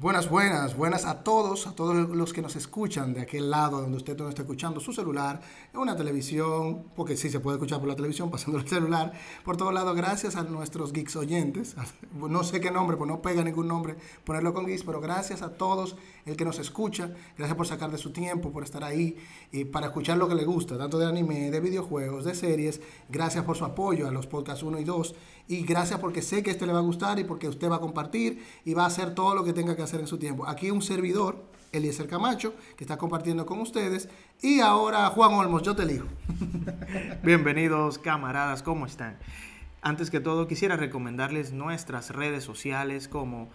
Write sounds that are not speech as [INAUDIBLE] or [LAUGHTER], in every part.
Buenas, buenas, buenas a todos, a todos los que nos escuchan de aquel lado donde usted no está escuchando su celular, en una televisión, porque sí se puede escuchar por la televisión [LAUGHS] pasando el celular, por todos lados, gracias a nuestros geeks oyentes, [LAUGHS] no sé qué nombre, pues no pega ningún nombre ponerlo con geeks, pero gracias a todos el que nos escucha, gracias por sacar de su tiempo, por estar ahí y para escuchar lo que le gusta, tanto de anime, de videojuegos, de series, gracias por su apoyo a los podcasts 1 y 2 y gracias porque sé que este le va a gustar y porque usted va a compartir y va a hacer todo lo que tenga que hacer en su tiempo. Aquí un servidor, Eliezer Camacho, que está compartiendo con ustedes. Y ahora Juan Olmos, yo te elijo. [LAUGHS] Bienvenidos camaradas, ¿cómo están? Antes que todo quisiera recomendarles nuestras redes sociales como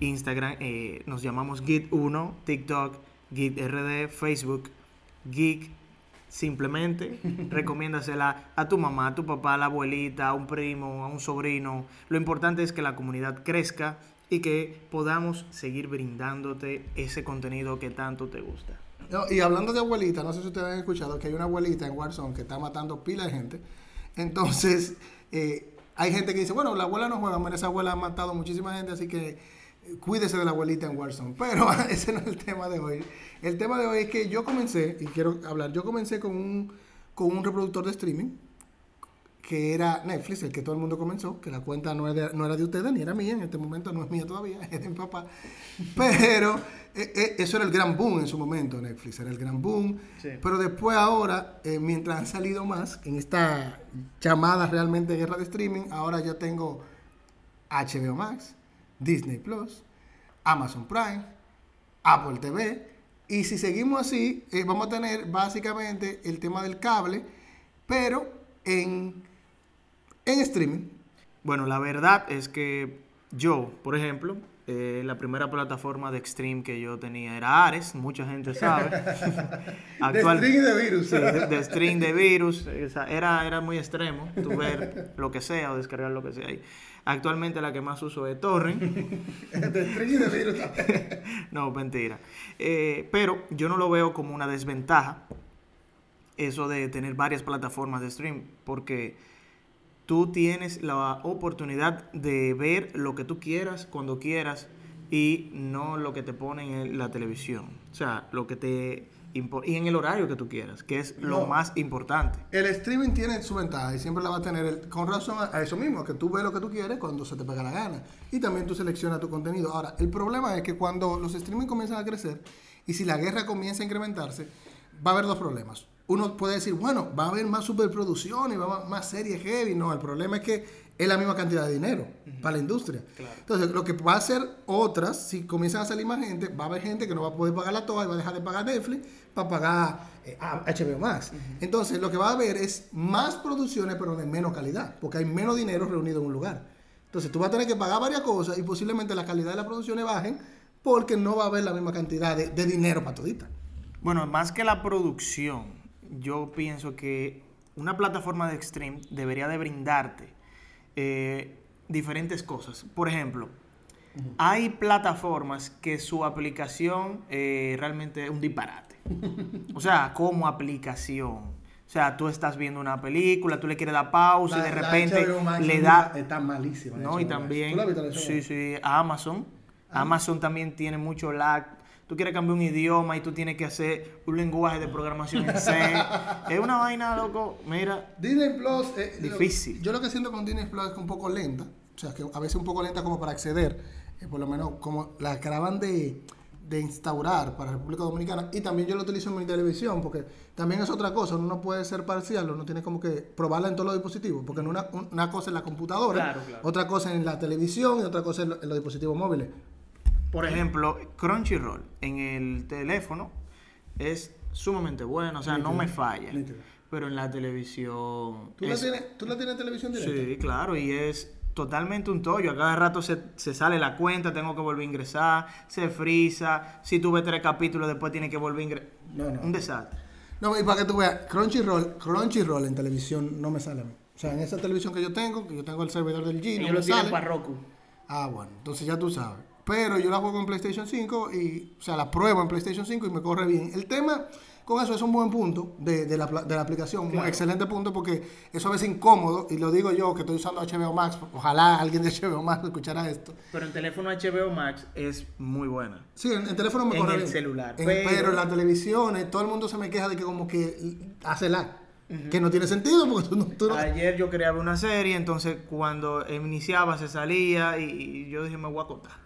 Instagram, eh, nos llamamos Git1, TikTok, GitRD, Facebook, Geek Simplemente [LAUGHS] recomiéndasela a tu mamá, a tu papá, a la abuelita, a un primo, a un sobrino. Lo importante es que la comunidad crezca y que podamos seguir brindándote ese contenido que tanto te gusta. y hablando de abuelita, no sé si ustedes han escuchado que hay una abuelita en Warzone que está matando pila de gente. Entonces, eh, hay gente que dice, bueno, la abuela no juega, pero esa abuela ha matado muchísima gente, así que cuídese de la abuelita en Warzone. [LAUGHS] Pero [LAUGHS] ese no es el tema de hoy. El tema de hoy es que yo comencé, y quiero hablar, yo comencé con un, con un reproductor de streaming que era Netflix, el que todo el mundo comenzó, que la cuenta no era, de, no era de ustedes ni era mía, en este momento no es mía todavía, [LAUGHS] es de mi papá. Pero eh, eh, eso era el gran boom en su momento, Netflix, era el gran boom. Pero después ahora, eh, mientras han salido más, en esta llamada realmente guerra de streaming, ahora ya tengo HBO Max, Disney Plus, Amazon Prime, Apple TV. Y si seguimos así, eh, vamos a tener básicamente el tema del cable, pero en, en streaming. Bueno, la verdad es que yo, por ejemplo, eh, la primera plataforma de Extreme que yo tenía era Ares, mucha gente sabe. [LAUGHS] Actual, de Stream de virus. Sí, de, Stream de virus. Era, era muy extremo, tu ver lo que sea o descargar lo que sea ahí. Actualmente la que más uso es Torrent. [LAUGHS] de Stream de virus [LAUGHS] No, mentira. Eh, pero yo no lo veo como una desventaja eso de tener varias plataformas de stream, porque tú tienes la oportunidad de ver lo que tú quieras, cuando quieras, y no lo que te ponen en la televisión. O sea, lo que te... Y en el horario que tú quieras, que es lo más importante. El streaming tiene su ventaja y siempre la va a tener con razón a, eso mismo, que tú ves lo que tú quieres cuando se te pega la gana. Y también tú seleccionas tu contenido. Ahora, el problema es que cuando los streaming comienzan a crecer y si la guerra comienza a incrementarse, va a haber dos problemas uno puede decir, bueno, va a haber más superproducción y va a haber más series heavy. No, el problema es que es la misma cantidad de dinero para la industria. Entonces, lo que va a hacer otras, si comienzan a salir más gente, va a haber gente que no va a poder pagar la toa y va a dejar de pagar Netflix para pagar HBO eh, Max. Entonces, lo que va a haber es más producciones, pero de menos calidad, porque hay menos dinero reunido en un lugar. Entonces, tú vas a tener que pagar varias cosas y posiblemente la calidad de las producciones bajen porque no va a haber la misma cantidad de, de dinero para todita. Bueno, más que la producción, yo pienso que una plataforma de Extreme debería de brindarte eh, diferentes cosas. Por ejemplo, hay plataformas que su aplicación eh, realmente es un disparate. o sea, como aplicación. O sea, tú estás viendo una película, tú le quieres dar pausa y de repente le da... Está malísima. No, y también... Sí, sí, Amazon. Ah. Amazon también tiene mucho lag tú quieres cambiar un idioma y tú tienes que hacer un lenguaje de programación en C. [LAUGHS] es una vaina, loco, mira. Disney Plus es difícil. yo lo que siento con Disney Plus es que un poco lenta, o sea, que a veces un poco lenta como para acceder, eh, por lo menos como la acaban de, de instaurar para la República Dominicana y también yo lo utilizo en mi televisión porque también es otra cosa, uno no puede ser parcial, uno tiene como que probarla en todos los dispositivos, porque una, una cosa es la computadora, otra cosa en la televisión y otra cosa en los dispositivos móviles. Por ejemplo, Crunchyroll en el teléfono es sumamente bueno, o sea, no me falla. Pero en la televisión... ¿Tú, la tienes, ¿Tú la tienes en televisión directa? Sí, claro, y es totalmente un tollo. A cada rato se, sale la cuenta, tengo que volver a ingresar, se frisa. Si tuve tres capítulos, después tiene que volver a ingresar. No, no. Un desastre. No, y para que tú veas, Crunchyroll, Crunchyroll en televisión no me sale a mí. O sea, en esa televisión que yo tengo, que yo tengo el servidor del G, no me sale. para Roku. Ah, bueno, entonces ya tú sabes. Pero yo la juego en PlayStation 5 y, o sea, la pruebo en PlayStation 5 y me corre bien. El tema con eso es un buen punto de, de, la, de la, aplicación, un excelente punto porque eso a veces incómodo y lo digo yo que estoy usando HBO Max, ojalá alguien de HBO Max escuchara esto. Pero en teléfono HBO Max es muy buena. Sí, en, en teléfono me en corre el bien. celular. En- pero... pero... en la televisión eh, todo el mundo se me queja de que como que hace lag, que no tiene sentido porque tú no... tú no- Ayer yo quería ver una serie, entonces cuando iniciaba se salía y, y yo dije me voy a acotar.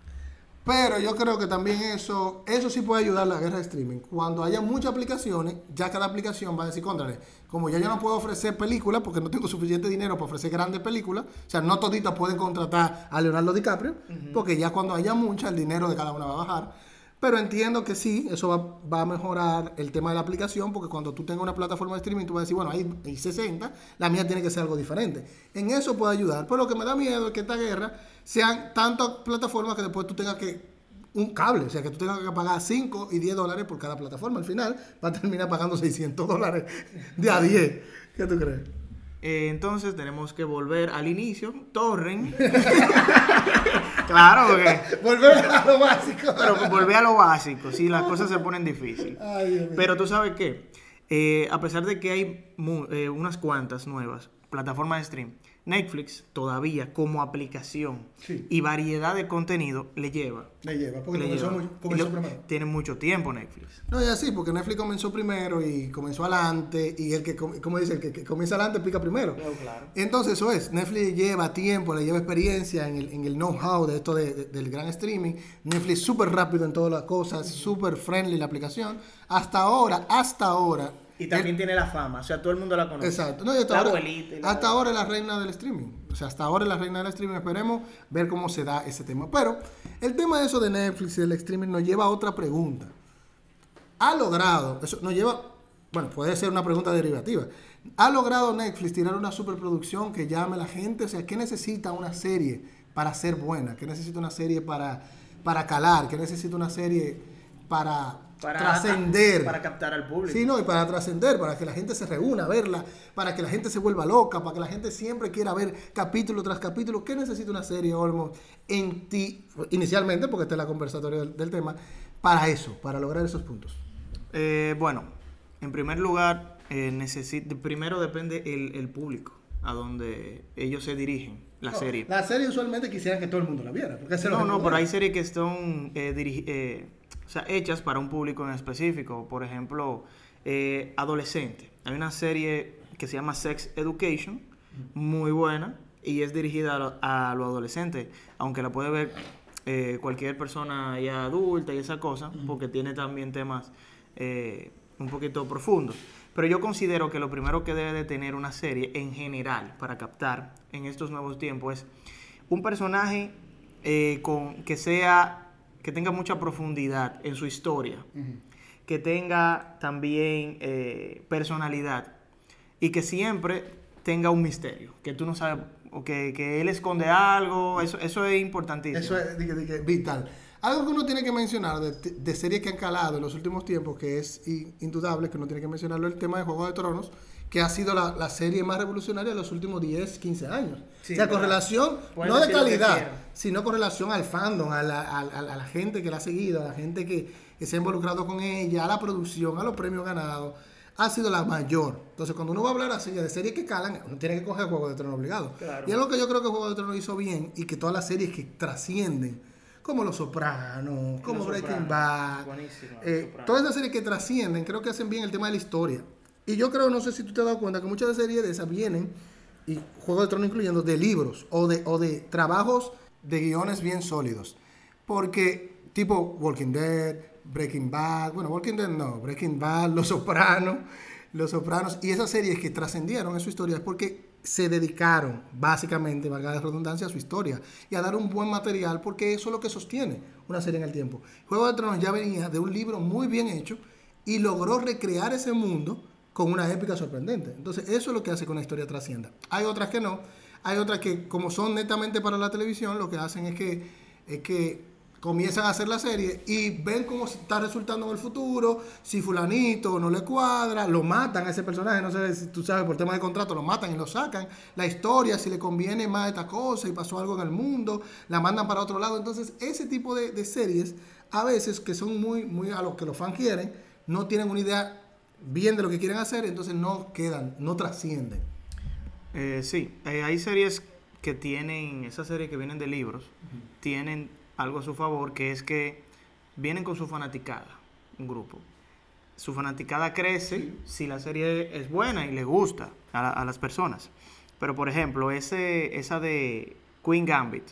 Pero yo creo que también eso, eso sí puede ayudar a la guerra de streaming. Cuando haya muchas aplicaciones, ya cada aplicación va a decir, contrale, como ya yo no puedo ofrecer películas porque no tengo suficiente dinero para ofrecer grandes películas, o sea, no toditas pueden contratar a Leonardo DiCaprio, porque ya cuando haya muchas, el dinero de cada una va a bajar. Pero entiendo que sí, eso va, a mejorar el tema de la aplicación, porque cuando tú tengas una plataforma de streaming, tú vas a decir, bueno, hay, hay 60, la mía tiene que ser algo diferente. En eso puede ayudar. Pero lo que me da miedo es que esta guerra sean tantas plataformas que después tú tengas que un cable, o sea, que tú tengas que pagar 5 y 10 dólares por cada plataforma. Al final va a terminar pagando 600 dólares de a 10. ¿Qué tú crees? Eh, entonces tenemos que volver al inicio, torren. [LAUGHS] claro, porque, Volver a lo básico. pero volver a lo básico, si las cosas se ponen difíciles. Pero tú sabes qué, Eh, a pesar de que hay eh, unas cuantas nuevas plataformas de stream, Netflix todavía como aplicación Sí. y variedad de contenido le lleva. Le lleva, porque le comenzó, lleva. muy- Y comenzó lo- primero. tiene mucho tiempo Netflix. No, es así, porque Netflix comenzó primero y comenzó adelante, y el que, com- como dice, el que, que comienza adelante pica primero. claro. Entonces eso es, Netflix lleva tiempo, le lleva experiencia en el, en el know-how de esto de- de- del gran streaming. Netflix súper rápido en todas las cosas, súper friendly la aplicación. Hasta ahora, hasta ahora. Y también tiene la fama, o sea, todo el mundo la conoce. Exacto. No, hasta la ahora, abuelita. la- hasta ahora es la reina del streaming. O sea, hasta ahora es la reina del streaming. Esperemos ver cómo se da ese tema. Pero el tema de eso de Netflix y del streaming nos lleva a otra pregunta. ¿Ha logrado, eso nos lleva, bueno, puede ser una pregunta derivativa. ¿Ha logrado Netflix tirar una superproducción que llame a la gente? O sea, ¿qué necesita una serie para ser buena? ¿Qué necesita una serie para, para calar? ¿Qué necesita una serie para, para trascender? Para captar al público. Sí, no, y para trascender, para que la gente se reúna a verla, para que la gente se vuelva loca, para que la gente siempre quiera ver capítulo tras capítulo. ¿Qué necesita una serie, Olmo, en ti, inicialmente, porque esta es la conversatoria del, del tema, para eso, para lograr esos puntos? Eh, bueno, en primer lugar, eh, necesi- primero depende el, el público a donde ellos se dirigen, la No, serie. La serie usualmente quisiera que todo el mundo la viera. Porque No, no, pero hay series que son eh, eh, o sea, hechas para un público en específico. Por ejemplo, eh, adolescente. Hay una serie que se llama Sex Education, muy buena, y es dirigida a lo, a lo adolescente, aunque la puede ver eh, cualquier persona ya adulta y esa cosa, porque tiene también temas eh, un poquito profundos. Pero yo considero que lo primero que debe de tener una serie en general para captar en estos nuevos tiempos es un personaje eh, con, que sea que tenga mucha profundidad en su historia, que tenga también eh, personalidad y que siempre tenga un misterio, que tú no sabes, o que, que él esconde algo, eso, eso es importantísimo. Eso es vital. Algo que uno tiene que mencionar de, de series que han calado en los últimos tiempos, que es indudable, que uno tiene que mencionarlo, el tema de Juego de Tronos, que ha sido la, la serie más revolucionaria de los últimos 10, 15 años. Sí, o sea, con relación, no de calidad, sino con relación al fandom, a la, a- a- a la gente que la ha seguido, a la gente que, que se ha involucrado con ella, a la producción, a los premios ganados, ha sido la mayor. Entonces, cuando uno va a hablar así de series que calan, uno tiene que coger Juego de Tronos obligado. Claro. Y es lo que yo creo que Juego de Tronos hizo bien y que todas las series que trascienden, como Los Sopranos, como Los Breaking Sopranos, Bad, eh, Sopranos. todas esas series que trascienden, creo que hacen bien el tema de la historia. Y yo creo, no sé si tú te has dado cuenta, que muchas series de esas vienen, y Juego de Tronos incluyendo, de libros o de, o de trabajos de guiones bien sólidos. Porque, tipo Walking Dead, Breaking Bad, bueno, Walking Dead no, Breaking Bad, Los Sopranos, Los Sopranos, y esas series que trascendieron en su historia es porque se dedicaron, básicamente, valga la redundancia, a su historia y a dar un buen material, porque eso es lo que sostiene una serie en el tiempo. Juego de Tronos ya venía de un libro muy bien hecho y logró recrear ese mundo con una épica sorprendente. Entonces, eso es lo que hace que una historia trascienda. Hay otras que no. Hay otras que, como son netamente para la televisión, lo que hacen es que, es que comienzan a hacer la serie y ven cómo está resultando en el futuro, si fulanito no le cuadra, lo matan a ese personaje, no sé si tú sabes, por tema de contrato, lo matan y lo sacan, la historia, si le conviene más esta cosa y pasó algo en el mundo, la mandan para otro lado, entonces ese tipo de, de series, a veces que son muy, muy a lo que los fans quieren, no tienen una idea bien de lo que quieren hacer, entonces no quedan, no trascienden. Eh, sí, eh, hay series que tienen, esas series que vienen de libros, tienen algo a su favor, que es que vienen con su fanaticada, un grupo. Su fanaticada crece si la serie es buena y le gusta a, la- a las personas. Pero, por ejemplo, ese, esa de Queen Gambit,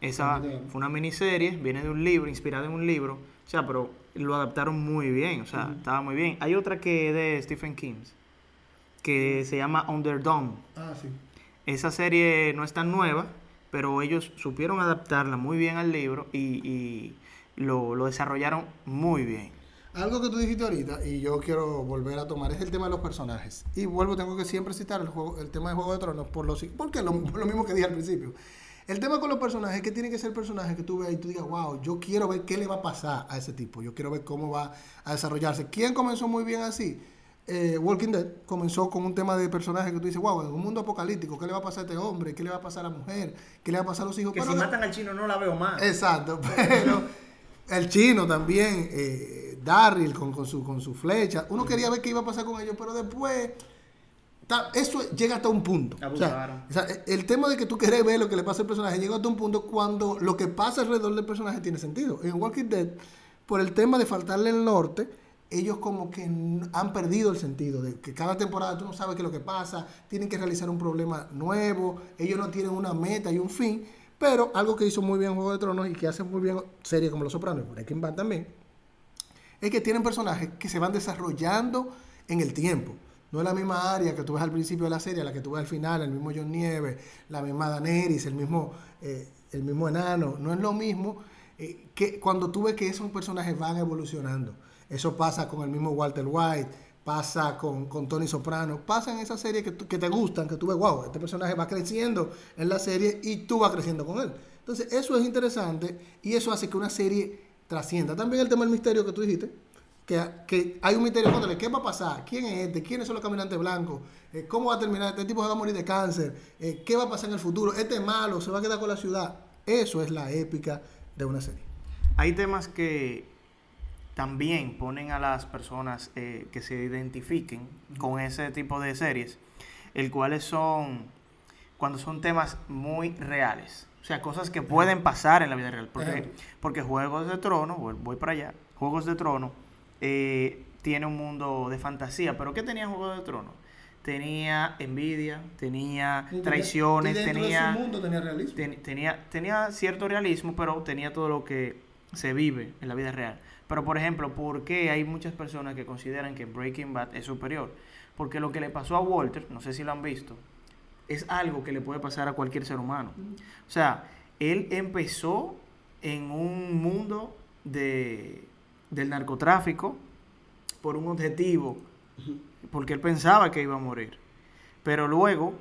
esa fue una miniserie, viene de un libro, inspirada en un libro, o sea, pero lo adaptaron muy bien, o sea, estaba muy bien. Hay otra que es de Stephen King, que se llama Underdome. Ah, sí. Esa serie no es tan nueva, pero ellos supieron adaptarla muy bien al libro y, y lo, lo desarrollaron muy bien. Algo que tú dijiste ahorita y yo quiero volver a tomar es el tema de los personajes. Y vuelvo, tengo que siempre citar el, juego, el tema de Juego de Tronos por lo, si- porque lo, lo mismo que dije al principio. El tema con los personajes es que tiene que ser personajes que tú veas y tú digas, wow, yo quiero ver qué le va a pasar a ese tipo. Yo quiero ver cómo va a desarrollarse. ¿Quién comenzó muy bien así? Eh, Walking Dead comenzó con un tema de personajes que tú dices, wow, en un mundo apocalíptico, ¿qué le va a pasar a este hombre? ¿Qué le va a pasar a la mujer? ¿Qué le va a pasar a los hijos? Que Pero si matan al chino no la veo más. Exacto, [LAUGHS] pero el chino también, eh, Darryl con, con su, con su flecha, uno quería ver qué iba a pasar con ellos, pero después, eso llega hasta un punto. O sea, Abusaron. o sea, el tema de que tú querés ver lo que le pasa al personaje llega hasta un punto cuando lo que pasa alrededor del personaje tiene sentido. En Walking Dead, por el tema de faltarle el norte, ellos como que han perdido el sentido de que cada temporada tú no sabes qué es lo que pasa, tienen que realizar un problema nuevo, ellos no tienen una meta y un fin, pero algo que hizo muy bien Juego de Tronos y que hace muy bien series como Los Sopranos y Breaking Bad también, es que tienen personajes que se van desarrollando en el tiempo. No es la misma área que tú ves al principio de la serie, la que tú ves al final, el mismo John Nieve, la misma Daenerys, el mismo, eh, el mismo enano. No es lo mismo eh, que cuando tú ves que esos personajes van evolucionando. Eso pasa con el mismo Walter White, pasa con, con Tony Soprano, pasa en esas series que, que te gustan, que tú ves, wow, este personaje va creciendo en la serie y tú vas creciendo con él. Entonces, eso es interesante y eso hace que una serie trascienda. También el tema del misterio que tú dijiste, que, que hay un misterio contra qué va a pasar, quién es este, quiénes son los caminantes blancos, Eh, cómo va a terminar, este tipo se va a morir de cáncer, Eh, qué va a pasar en el futuro, este es malo, se va a quedar con la ciudad. Eso es la épica de una serie. Hay temas que también ponen a las personas eh, que se identifiquen con ese tipo de series, el cuales son cuando son temas muy reales. O sea, cosas que pueden pasar en la vida real. Porque, Ejemplo. porque Juegos de Trono, voy- voy para allá, Juegos de Trono eh, tiene un mundo de fantasía. ¿Pero qué tenía Juegos de Trono? Tenía envidia, tenía traiciones, Y tenía... de mundo tenía realismo. Ten- tenía, tenía cierto realismo, pero tenía todo lo que se vive en la vida real. Pero, por ejemplo, ¿por qué hay muchas personas que consideran que Breaking Bad es superior? Porque lo que le pasó a Walter, no sé si lo han visto, es algo que le puede pasar a cualquier ser humano. O sea, él empezó en un mundo de, del narcotráfico por un objetivo, porque él pensaba que iba a morir. Pero luego,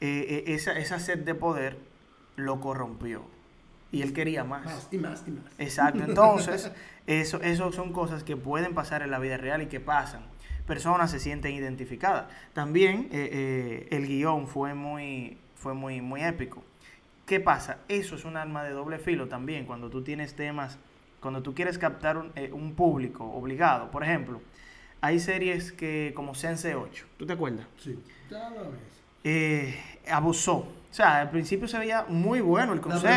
eh, eh, esa, esa sed de poder lo corrompió. Y él quería más. Más y más y más. Exacto. Entonces, [LAUGHS] eso, eso son cosas que pueden pasar en la vida real y que pasan. Personas se sienten identificadas. También eh, eh, el guion fue muy, fue muy, muy épico. ¿Qué pasa? Eso es un arma de doble filo también cuando tú tienes temas, cuando tú quieres captar un, eh, un público obligado. Por ejemplo, hay series que como Sense 8, ¿tú te acuerdas? Sí. Ya lo ves. abusó. O sea, al principio se veía muy bueno el concepto.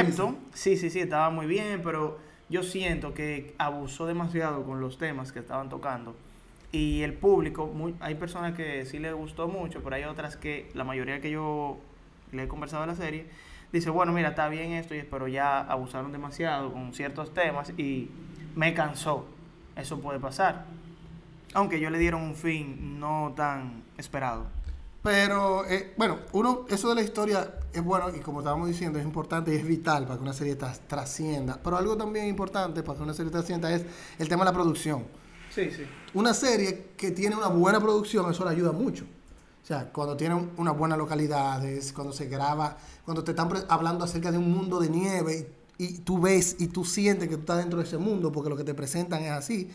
Sí, sí, sí, estaba muy bien, pero yo siento que abusó demasiado con los temas que estaban tocando. Y el público, muy- hay personas que sí les gustó mucho, pero hay otras que, la mayoría que yo le he conversado de la serie, dice, bueno, mira, está bien esto, pero ya abusaron demasiado con ciertos temas y me cansó. Eso puede pasar. Aunque yo le dieron un fin no tan esperado. Pero, eh, bueno, uno, eso de la historia es bueno y como estábamos diciendo, es importante y es vital para que una serie tras- trascienda. Pero algo también importante para que una serie trascienda es el tema de la producción. Sí, sí. Una serie que tiene una buena producción, eso le ayuda mucho. O sea, cuando tiene un- unas buenas localidades, cuando se graba, cuando te están hablando acerca de un mundo de nieve y, y tú ves y tú sientes que tú estás dentro de ese mundo porque lo que te presentan es así.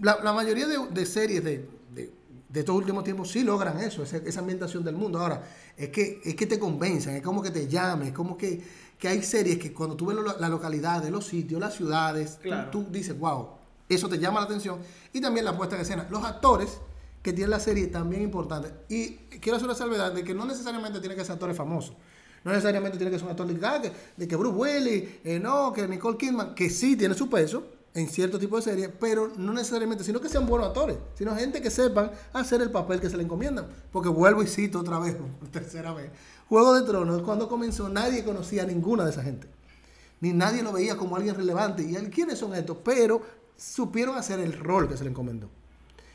La, la mayoría de, de series de, de, de, estos últimos tiempos sí logran eso, esa, esa, ambientación del mundo. Ahora, es que, es que te convencen, es como que te llamen, es como que, que hay series que cuando tú ves lo, la localidad, los sitios, las ciudades, claro. tú, tú dices, wow, eso te llama la atención. Y también la puesta en escena. Los actores que tienen la serie también importantes. Y quiero hacer una salvedad de que no necesariamente tiene que ser actores famosos. No necesariamente tiene que ser un actor de, ah, que, de que Bruce Willis, eh, no, que Nicole Kidman, que sí tiene su peso en cierto tipo de series, pero no necesariamente, sino que sean buenos actores, sino gente que sepan hacer el papel que se le encomiendan. Porque vuelvo y cito otra vez, [LAUGHS] tercera vez. Juego de Tronos, cuando comenzó, nadie conocía a ninguna de esa gente. Ni nadie lo veía como alguien relevante. ¿Y quiénes son estos? Pero supieron hacer el rol que se le encomendó.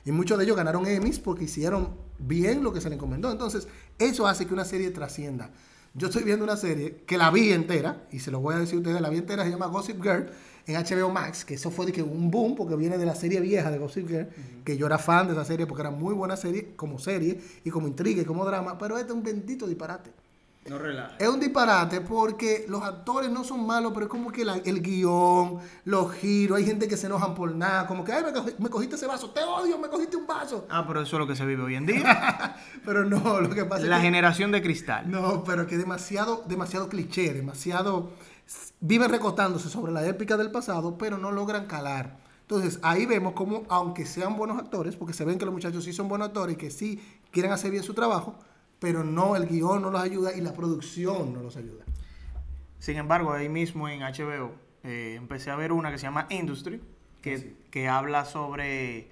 Y muchos de ellos ganaron Emmys porque hicieron bien lo que se le encomendó. Entonces, eso hace que una serie trascienda. Yo estoy viendo una serie que la vi entera, y se lo voy a decir a ustedes, la vi entera, se llama Gossip Girl en HBO Max, que eso fue de que un boom porque viene de la serie vieja de Gossip Girl, uh -huh. que yo era fan de esa serie porque era muy buena serie como serie y como intriga y como drama, pero este es un bendito disparate. No relaja. Es un disparate porque los actores no son malos, pero es como que la, el guion, los giros, hay gente que se enojan por nada, como que, ay, me, cogí, me, cogiste ese vaso, te odio, me cogiste un vaso. Ah, pero eso es lo que se vive hoy en día. [LAUGHS] pero no, lo que pasa la es que, generación de cristal. No, pero que demasiado, demasiado cliché, demasiado... Viven recostándose sobre la épica del pasado, pero no logran calar. Entonces, ahí vemos como, aunque sean buenos actores, porque se ven que los muchachos sí son buenos actores y que sí quieren hacer bien su trabajo, pero no, el guion no los ayuda y la producción no los ayuda. Sin embargo, ahí mismo en HBO eh, empecé a ver una que se llama Industry, que, sí. que habla sobre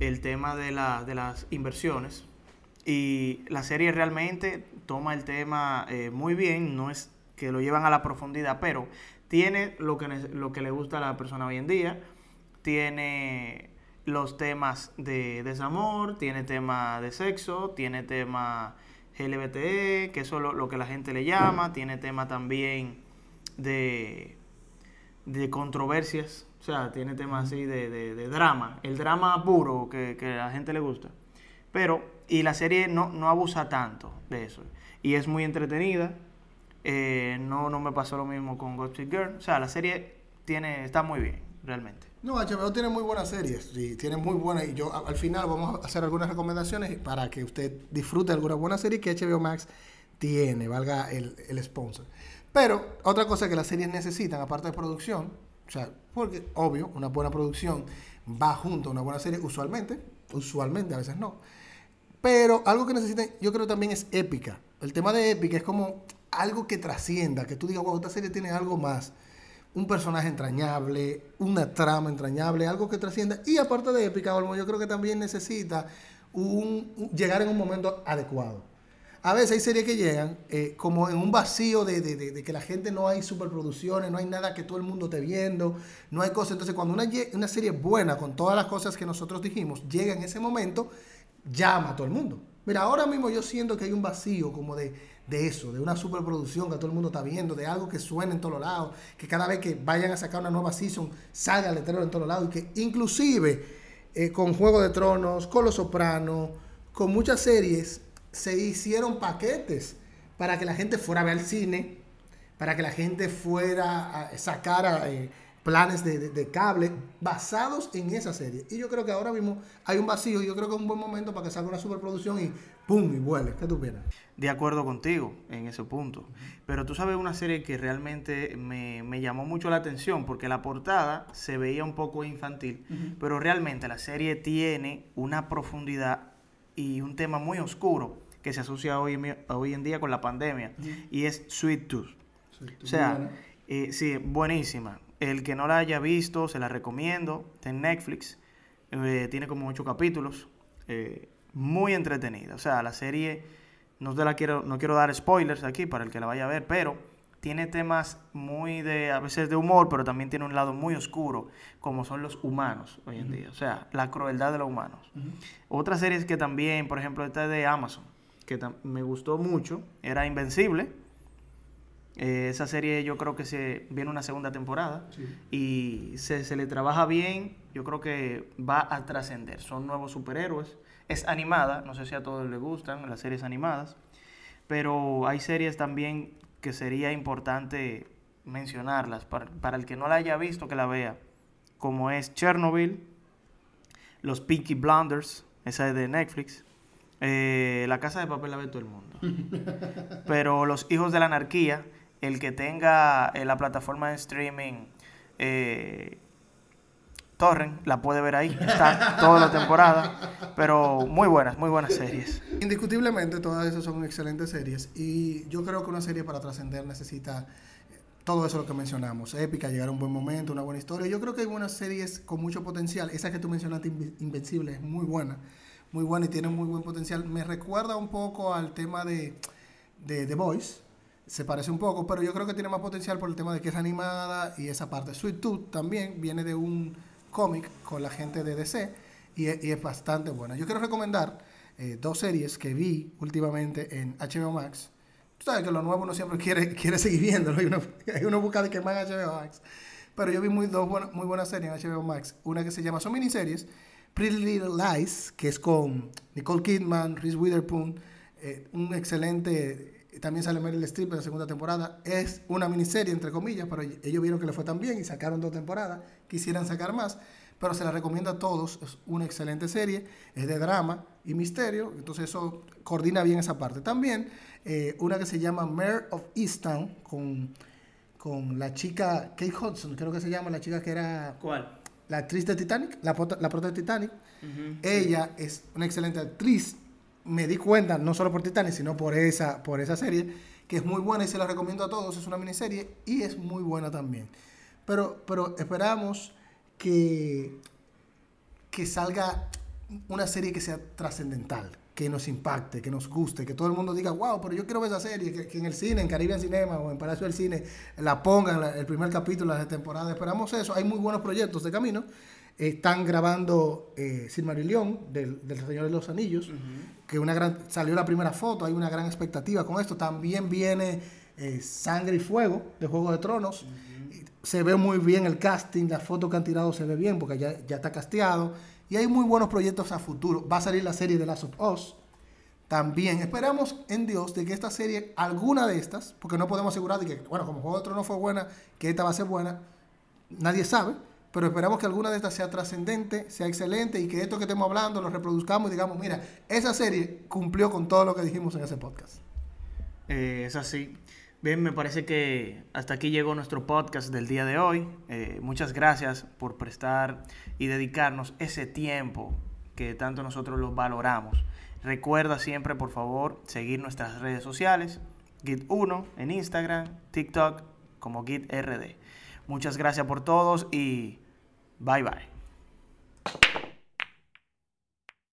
el tema de, la, de, las inversiones. Y la serie realmente toma el tema eh, muy bien, no es que lo llevan a la profundidad, pero tiene lo que, lo que le gusta a la persona hoy en día, tiene los temas de desamor, tiene tema de sexo, tiene tema LBTE, que eso es lo, que la gente le llama, tiene tema también de, de controversias, o sea, tiene temas así de, de, de, drama, el drama puro que, que, a la gente le gusta. Pero, y la serie no, no abusa tanto de eso, y es muy entretenida, eh, no, no me pasó lo mismo con Gossip Girl, o sea, la serie tiene, está muy bien, realmente. No, HBO tiene muy buenas series, sí, tiene muy buenas, y yo al final vamos a hacer algunas recomendaciones para que usted disfrute alguna buena serie que HBO Max tiene, valga el, el sponsor. Pero otra cosa que las series necesitan, aparte de producción, o sea, porque obvio, una buena producción va junto a una buena serie, usualmente, usualmente, a veces no. Pero algo que necesitan, yo creo también es épica. El tema de épica es como algo que trascienda, que tú digas, wow, esta serie tiene algo más un personaje entrañable, una trama entrañable, algo que trascienda. Y aparte de épica, yo creo que también necesita un, llegar en un momento adecuado. A veces hay series que llegan eh, como en un vacío de, de, de, de, que la gente no hay superproducciones, no hay nada que todo el mundo esté viendo, no hay cosas. Entonces, cuando una, una serie buena, con todas las cosas que nosotros dijimos, llega en ese momento, llama a todo el mundo. Mira, ahora mismo yo siento que hay un vacío como de, de eso, de una superproducción que todo el mundo está viendo, de algo que suene en todos lados, que cada vez que vayan a sacar una nueva season salga el letrero en todos lados y que inclusive eh, con Juego de Tronos, con Los Sopranos, con muchas series se hicieron paquetes para que la gente fuera a ver el cine, para que la gente fuera a sacar a, eh, planes de, de, de, cable basados en esa serie. Y yo creo que ahora mismo hay un vacío y yo creo que es un buen momento para que salga una superproducción y ¡pum! y vuele. ¿Qué tú piensas? De acuerdo contigo en ese punto. Pero tú sabes una serie que realmente me, me llamó mucho la atención porque la portada se veía un poco infantil, uh -huh. pero realmente la serie tiene una profundidad y un tema muy oscuro que se asocia hoy, hoy en día con la pandemia uh -huh. y es Sweet Tooth. Sweet Tooth. O sea, eh, sí, buenísima. El que no la haya visto, se la recomiendo. Está en Netflix. Eh, tiene como ocho capítulos. Eh, muy entretenida. O sea, la serie, no, te la quiero, no quiero dar spoilers aquí para el que la vaya a ver, pero tiene temas muy de, a veces de humor, pero también tiene un lado muy oscuro, como son los humanos hoy en uh -huh. día. O sea, la crueldad de los humanos. Uh -huh. Otra serie que también, por ejemplo, esta de Amazon, que me gustó mucho, era Invencible eh, esa serie yo creo que se viene una segunda temporada sí. y se, se, le trabaja bien, yo creo que va a trascender. Son nuevos superhéroes. Es animada, no sé si a todos les gustan las series animadas, pero hay series también que sería importante mencionarlas para, para, el que no la haya visto, que la vea, como es Chernobyl, Los Pinky Blunders, esa es de Netflix, eh, La Casa de Papel la ve todo el mundo, [LAUGHS] pero Los Hijos de la Anarquía, el que tenga eh, la plataforma de streaming eh, Torrent, la puede ver ahí, está [LAUGHS] toda la temporada, pero muy buenas, muy buenas series. Indiscutiblemente todas esas son excelentes series y yo creo que una serie para trascender necesita eh, todo eso lo que mencionamos, épica, llegar a un buen momento, una buena historia. Yo creo que hay unas series con mucho potencial, esa que tú mencionaste, Invencible, es muy buena, muy buena y tiene muy buen potencial. Me recuerda un poco al tema de, de The Voice, se parece un poco, pero yo creo que tiene más potencial por el tema de que es animada y esa parte. Sweet Tooth también viene de un cómic con la gente de DC y es, bastante buena. Yo quiero recomendar eh, dos series que vi últimamente en HBO Max. Tú sabes que lo nuevo uno siempre quiere, [LAUGHS] quiere seguir viéndolo y uno, [LAUGHS] uno busca de que más HBO Max. Pero yo vi muy, dos muy buenas series en HBO Max. Una que se llama, son miniseries, Pretty Little Lies, que es con Nicole Kidman, Reese Witherspoon, eh, un excelente también sale Meryl Streep en la segunda temporada. Es una miniserie, entre comillas, pero ellos vieron que le fue tan bien y sacaron dos temporadas. Quisieran sacar más, pero se la recomiendo a todos. Es una excelente serie. Es de drama y misterio, entonces eso coordina bien esa parte. También eh, una que se llama Mayor of Easttown con, con la chica Kate Hudson, creo que se llama, la chica que era... ¿Cuál? La actriz de Titanic, la, la prota de Titanic. Ella es una excelente actriz me di cuenta, no solo por Titanic, sino por esa, por esa serie, que es muy buena y se la recomiendo a todos. Es una miniserie y es muy buena también. Pero, pero esperamos que, que salga una serie que sea trascendental, que nos impacte, que nos guste, que todo el mundo diga, wow, pero yo quiero ver esa serie, que, en el cine, en Caribbean Cinema o en Palacio del Cine, la pongan el primer capítulo la temporada. Esperamos eso. Hay muy buenos proyectos de camino están grabando eh, Silmarillion del, del Señor de los Anillos, que una gran, salió la primera foto, hay una gran expectativa con esto. También viene eh, Sangre y Fuego de Juego de Tronos. Se ve muy bien el casting, la foto que han tirado se ve bien porque ya, ya está casteado. Y hay muy buenos proyectos a futuro. Va a salir la serie de Last of Us. También esperamos en Dios de que esta serie, alguna de estas, porque no podemos asegurar de que, bueno, como Juego de Tronos fue buena, que esta va a ser buena, nadie sabe pero esperamos que alguna de estas sea trascendente, sea excelente y que esto que estemos hablando lo reproduzcamos y digamos, mira, esa serie cumplió con todo lo que dijimos en ese podcast. Eh, es así. Bien, me parece que hasta aquí llegó nuestro podcast del día de hoy. Eh, muchas gracias por prestar y dedicarnos ese tiempo que tanto nosotros lo valoramos. Recuerda siempre, por favor, seguir nuestras redes sociales, Git1 en Instagram, TikTok como GitRD. Muchas gracias por todos y bye bye.